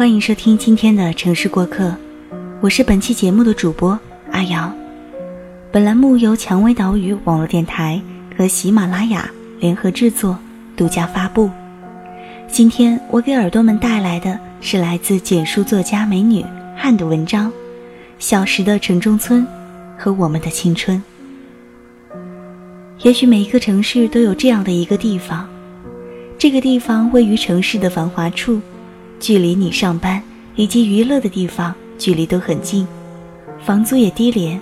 欢迎收听今天的城市过客，我是本期节目的主播阿瑶。本栏目由蔷薇岛屿网络电台和喜马拉雅联合制作、独家发布。今天我给耳朵们带来的是来自简书作家美女汉的文章《小时的城中村和我们的青春》。也许每一个城市都有这样的一个地方，这个地方位于城市的繁华处。距离你上班以及娱乐的地方距离都很近，房租也低廉，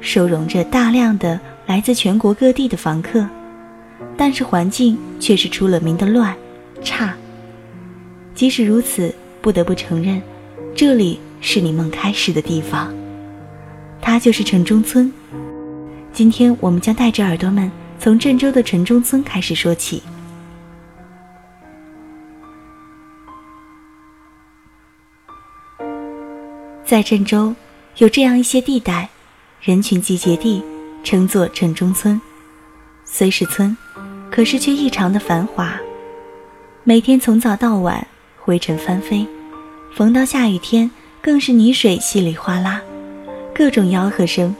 收容着大量的来自全国各地的房客，但是环境却是出了名的乱差。即使如此，不得不承认，这里是你梦开始的地方，它就是城中村。今天我们将带着耳朵们从郑州的城中村开始说起。在郑州，有这样一些地带，人群集结地，称作城中村。虽是村，可是却异常的繁华。每天从早到晚，灰尘翻飞；逢到下雨天，更是泥水稀里哗啦，各种吆喝声。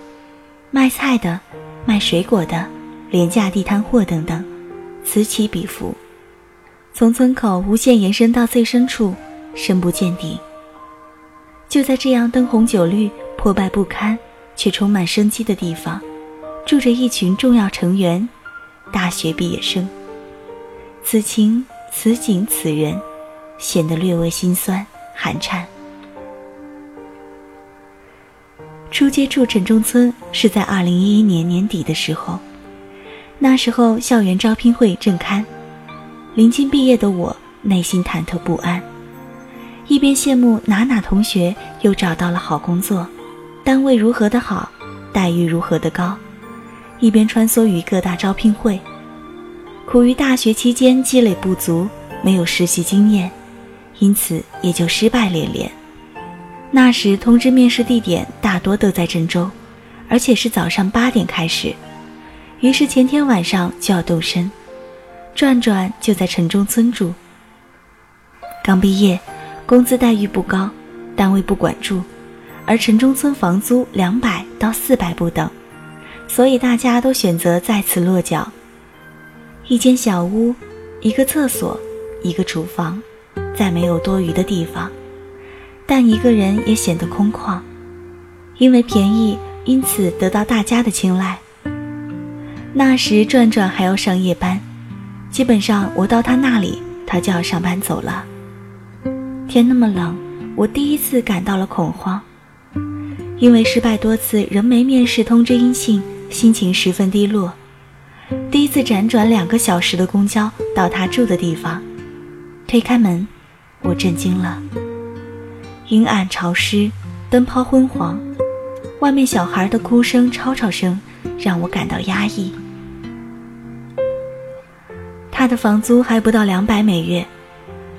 卖菜的、卖水果的、廉价地摊货等等，此起彼伏，从村口无限延伸到最深处，深不见底。就在这样灯红酒绿、破败不堪却充满生机的地方，住着一群重要成员——大学毕业生。此情此景此人，显得略微心酸寒颤。初接触城中村是在二零一一年年底的时候，那时候校园招聘会正刊，临近毕业的我内心忐忑不安。一边羡慕哪哪同学又找到了好工作，单位如何的好，待遇如何的高，一边穿梭于各大招聘会，苦于大学期间积累不足，没有实习经验，因此也就失败连连。那时通知面试地点大多都在郑州，而且是早上八点开始，于是前天晚上就要动身，转转就在城中村住。刚毕业。工资待遇不高，单位不管住，而城中村房租两百到四百不等，所以大家都选择在此落脚。一间小屋，一个厕所，一个厨房，再没有多余的地方，但一个人也显得空旷，因为便宜，因此得到大家的青睐。那时转转还要上夜班，基本上我到他那里，他就要上班走了。天那么冷，我第一次感到了恐慌，因为失败多次仍没面试通知音信，心情十分低落。第一次辗转两个小时的公交到他住的地方，推开门，我震惊了。阴暗潮湿，灯泡昏黄，外面小孩的哭声、吵吵声让我感到压抑。他的房租还不到两百每月。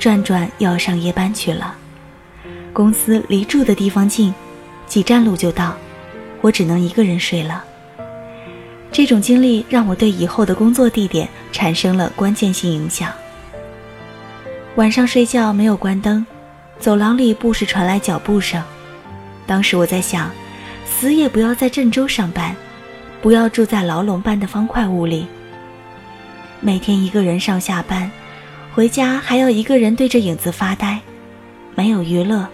转转要上夜班去了，公司离住的地方近，几站路就到，我只能一个人睡了。这种经历让我对以后的工作地点产生了关键性影响。晚上睡觉没有关灯，走廊里不时传来脚步声。当时我在想，死也不要在郑州上班，不要住在牢笼般的方块屋里，每天一个人上下班。回家还要一个人对着影子发呆，没有娱乐，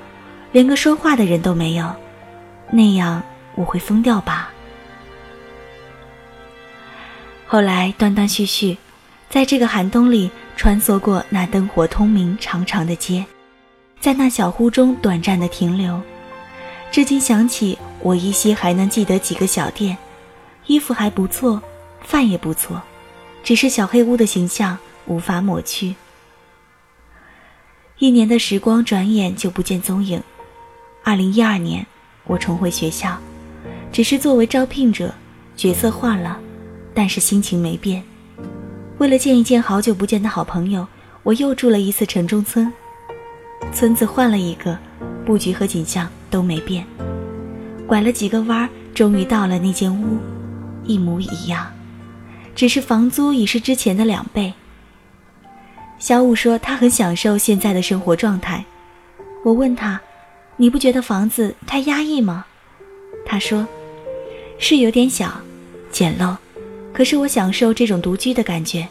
连个说话的人都没有，那样我会疯掉吧。后来断断续续，在这个寒冬里穿梭过那灯火通明长长的街，在那小屋中短暂的停留，至今想起，我依稀还能记得几个小店，衣服还不错，饭也不错，只是小黑屋的形象无法抹去。一年的时光转眼就不见踪影。二零一二年，我重回学校，只是作为招聘者，角色换了，但是心情没变。为了见一见好久不见的好朋友，我又住了一次城中村。村子换了一个，布局和景象都没变。拐了几个弯儿，终于到了那间屋，一模一样，只是房租已是之前的两倍。小五说他很享受现在的生活状态，我问他：“你不觉得房子太压抑吗？”他说：“是有点小，简陋，可是我享受这种独居的感觉。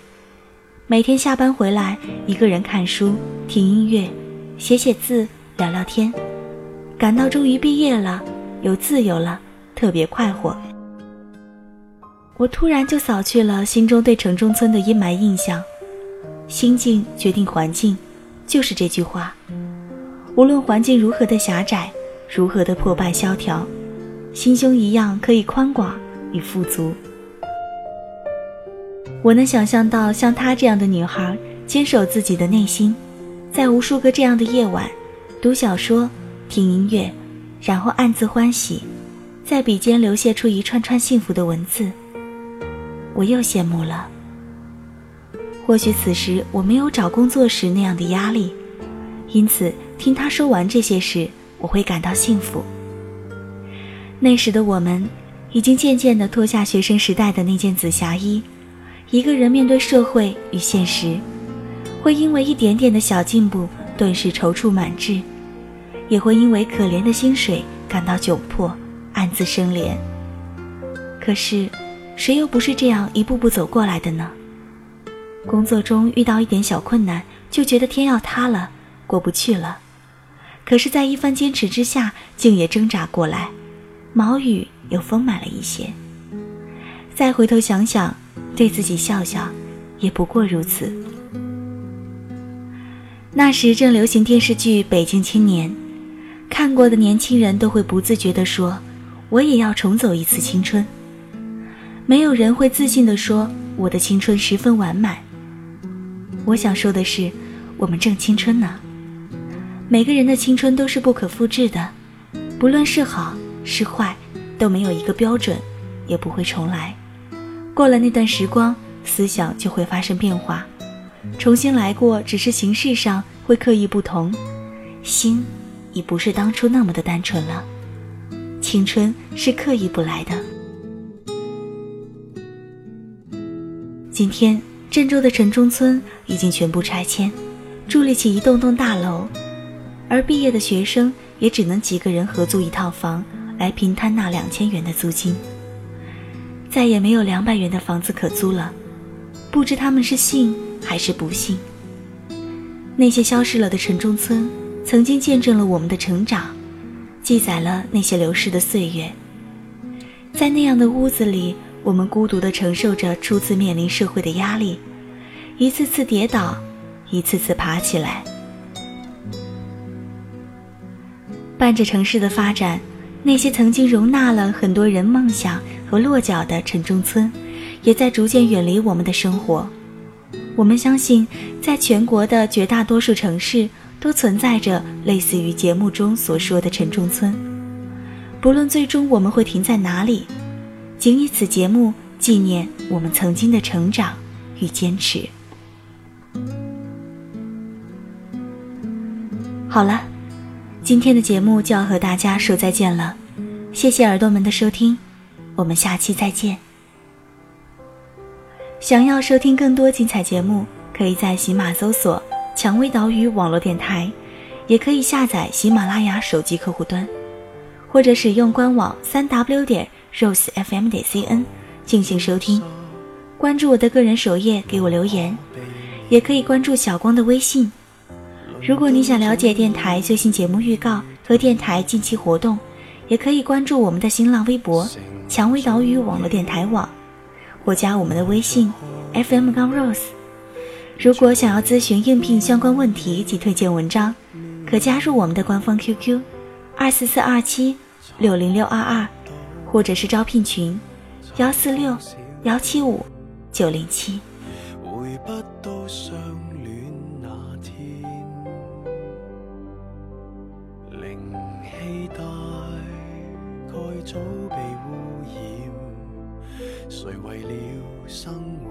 每天下班回来，一个人看书、听音乐、写写字、聊聊天，感到终于毕业了，有自由了，特别快活。”我突然就扫去了心中对城中村的阴霾印象。心境决定环境，就是这句话。无论环境如何的狭窄，如何的破败萧条，心胸一样可以宽广与富足。我能想象到像她这样的女孩，坚守自己的内心，在无数个这样的夜晚，读小说、听音乐，然后暗自欢喜，在笔尖流泻出一串串幸福的文字。我又羡慕了。或许此时我没有找工作时那样的压力，因此听他说完这些时，我会感到幸福。那时的我们，已经渐渐地脱下学生时代的那件紫霞衣，一个人面对社会与现实，会因为一点点的小进步顿时踌躇满志，也会因为可怜的薪水感到窘迫，暗自生怜。可是，谁又不是这样一步步走过来的呢？工作中遇到一点小困难，就觉得天要塌了，过不去了。可是，在一番坚持之下，竟也挣扎过来，毛雨又丰满了一些。再回头想想，对自己笑笑，也不过如此。那时正流行电视剧《北京青年》，看过的年轻人都会不自觉地说：“我也要重走一次青春。”没有人会自信地说：“我的青春十分完满。”我想说的是，我们正青春呢。每个人的青春都是不可复制的，不论是好是坏，都没有一个标准，也不会重来。过了那段时光，思想就会发生变化，重新来过，只是形式上会刻意不同，心已不是当初那么的单纯了。青春是刻意不来的。今天。郑州的城中村已经全部拆迁，伫立起一栋栋大楼，而毕业的学生也只能几个人合租一套房来平摊那两千元的租金。再也没有两百元的房子可租了，不知他们是幸还是不幸。那些消失了的城中村，曾经见证了我们的成长，记载了那些流逝的岁月。在那样的屋子里。我们孤独地承受着初次面临社会的压力，一次次跌倒，一次次爬起来。伴着城市的发展，那些曾经容纳了很多人梦想和落脚的城中村，也在逐渐远离我们的生活。我们相信，在全国的绝大多数城市，都存在着类似于节目中所说的城中村。不论最终我们会停在哪里。仅以此节目纪念我们曾经的成长与坚持。好了，今天的节目就要和大家说再见了，谢谢耳朵们的收听，我们下期再见。想要收听更多精彩节目，可以在喜马搜索“蔷薇岛屿网络电台”，也可以下载喜马拉雅手机客户端，或者使用官网三 w 点。Rose fm 点 cn 进行收听，关注我的个人首页给我留言，也可以关注小光的微信。如果你想了解电台最新节目预告和电台近期活动，也可以关注我们的新浪微博“蔷薇岛屿网络电台网”，或加我们的微信 fm 杠 rose。如果想要咨询应聘相关问题及推荐文章，可加入我们的官方 QQ：二四四二七六零六二二。或者是招聘群，幺四六幺七五九零七。回不到相恋那天，灵气大概早被污染，谁为了生活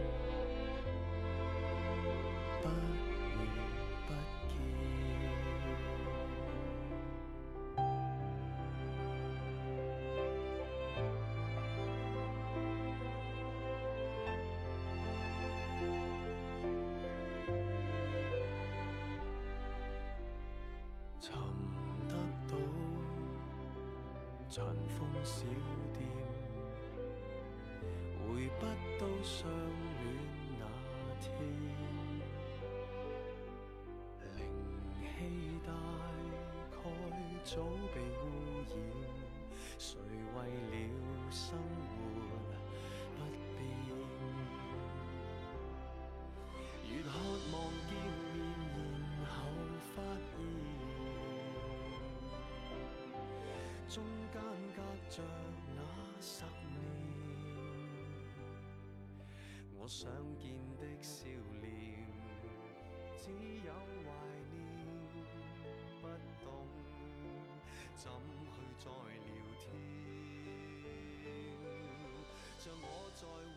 尘封小店，回不到相恋那天。灵气大概早被我想见的笑脸，只有怀念，不懂怎去再聊天，像我在。